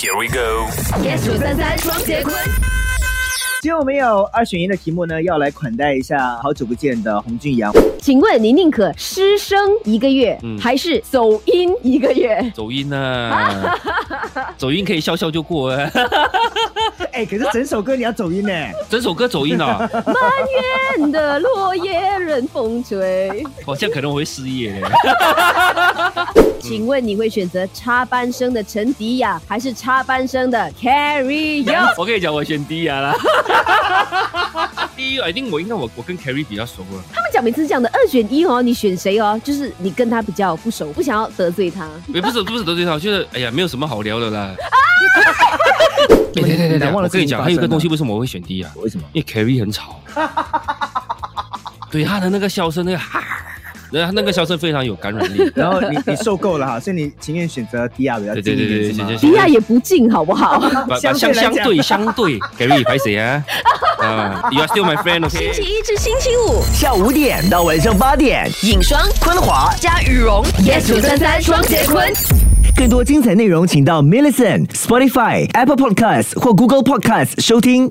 Here we go。yes 九三三双节棍。今天我们有二选一的题目呢，要来款待一下好久不见的洪俊阳。请问你宁可失声一个月，嗯还是走音一个月？走音啊，走音可以笑笑就过啊，哎，可是整首歌你要走音呢？整首歌走音啊，满园的落叶任风吹。好像可能我会失业嘞。请问你会选择插班生的陈迪亚，还是插班生的 Carrie Yo？我跟你讲，我选迪亚啦。第一，一定我应该我我跟 Carrie 比较熟了。他们讲每次讲的二选一哦，你选谁哦？就是你跟他比较不熟，不想要得罪他。也不是不是得罪他，就是哎呀，没有什么好聊的啦。对对对对忘了我跟你讲，还有一个东西，不为什么我会选 D 啊？为什么？因为 Carrie 很吵，对他的那个笑声，那个哈，那他那个笑声非常有感染力。然后你你受够了哈，所以你情愿选择迪亚比较近一点对对对对对迪亚也不近，好不好？相相对相对相对，Gary 拍谁啊？啊，You are still my friend，OK？、星期一至星期五，下午五点到晚上八点，影双昆华。加羽绒，yes 九三三双节棍。更多精彩内容，请到 Millison、Spotify、Apple Podcasts 或 Google Podcasts 收听。